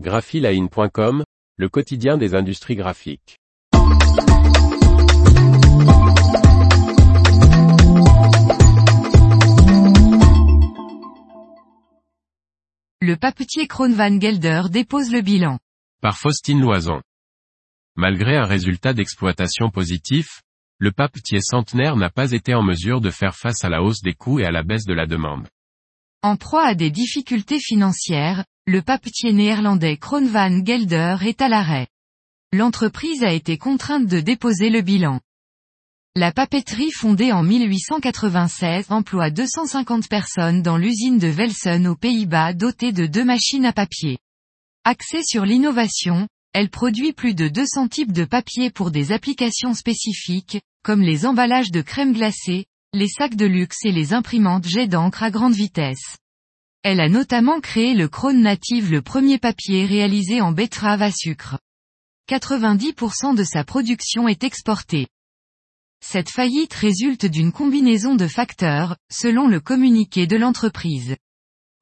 graphiline.com, le quotidien des industries graphiques. Le papetier Van Gelder dépose le bilan. Par Faustine Loison. Malgré un résultat d'exploitation positif, le papetier centenaire n'a pas été en mesure de faire face à la hausse des coûts et à la baisse de la demande. En proie à des difficultés financières, le papetier néerlandais Van Gelder est à l'arrêt. L'entreprise a été contrainte de déposer le bilan. La papeterie fondée en 1896 emploie 250 personnes dans l'usine de Velsen aux Pays-Bas dotée de deux machines à papier. Axée sur l'innovation, elle produit plus de 200 types de papier pour des applications spécifiques, comme les emballages de crème glacée, les sacs de luxe et les imprimantes jet d'encre à grande vitesse. Elle a notamment créé le Krone Native le premier papier réalisé en betterave à sucre. 90% de sa production est exportée. Cette faillite résulte d'une combinaison de facteurs, selon le communiqué de l'entreprise.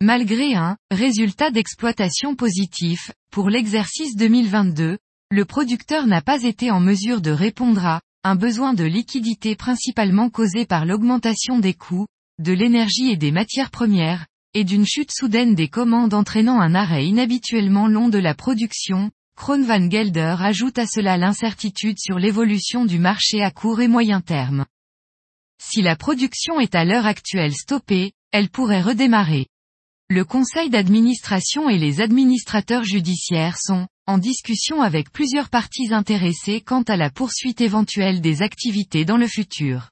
Malgré un résultat d'exploitation positif, pour l'exercice 2022, le producteur n'a pas été en mesure de répondre à un besoin de liquidité principalement causé par l'augmentation des coûts, de l'énergie et des matières premières, et d'une chute soudaine des commandes entraînant un arrêt inhabituellement long de la production, Kroon van Gelder ajoute à cela l'incertitude sur l'évolution du marché à court et moyen terme. Si la production est à l'heure actuelle stoppée, elle pourrait redémarrer. Le conseil d'administration et les administrateurs judiciaires sont, en discussion avec plusieurs parties intéressées quant à la poursuite éventuelle des activités dans le futur.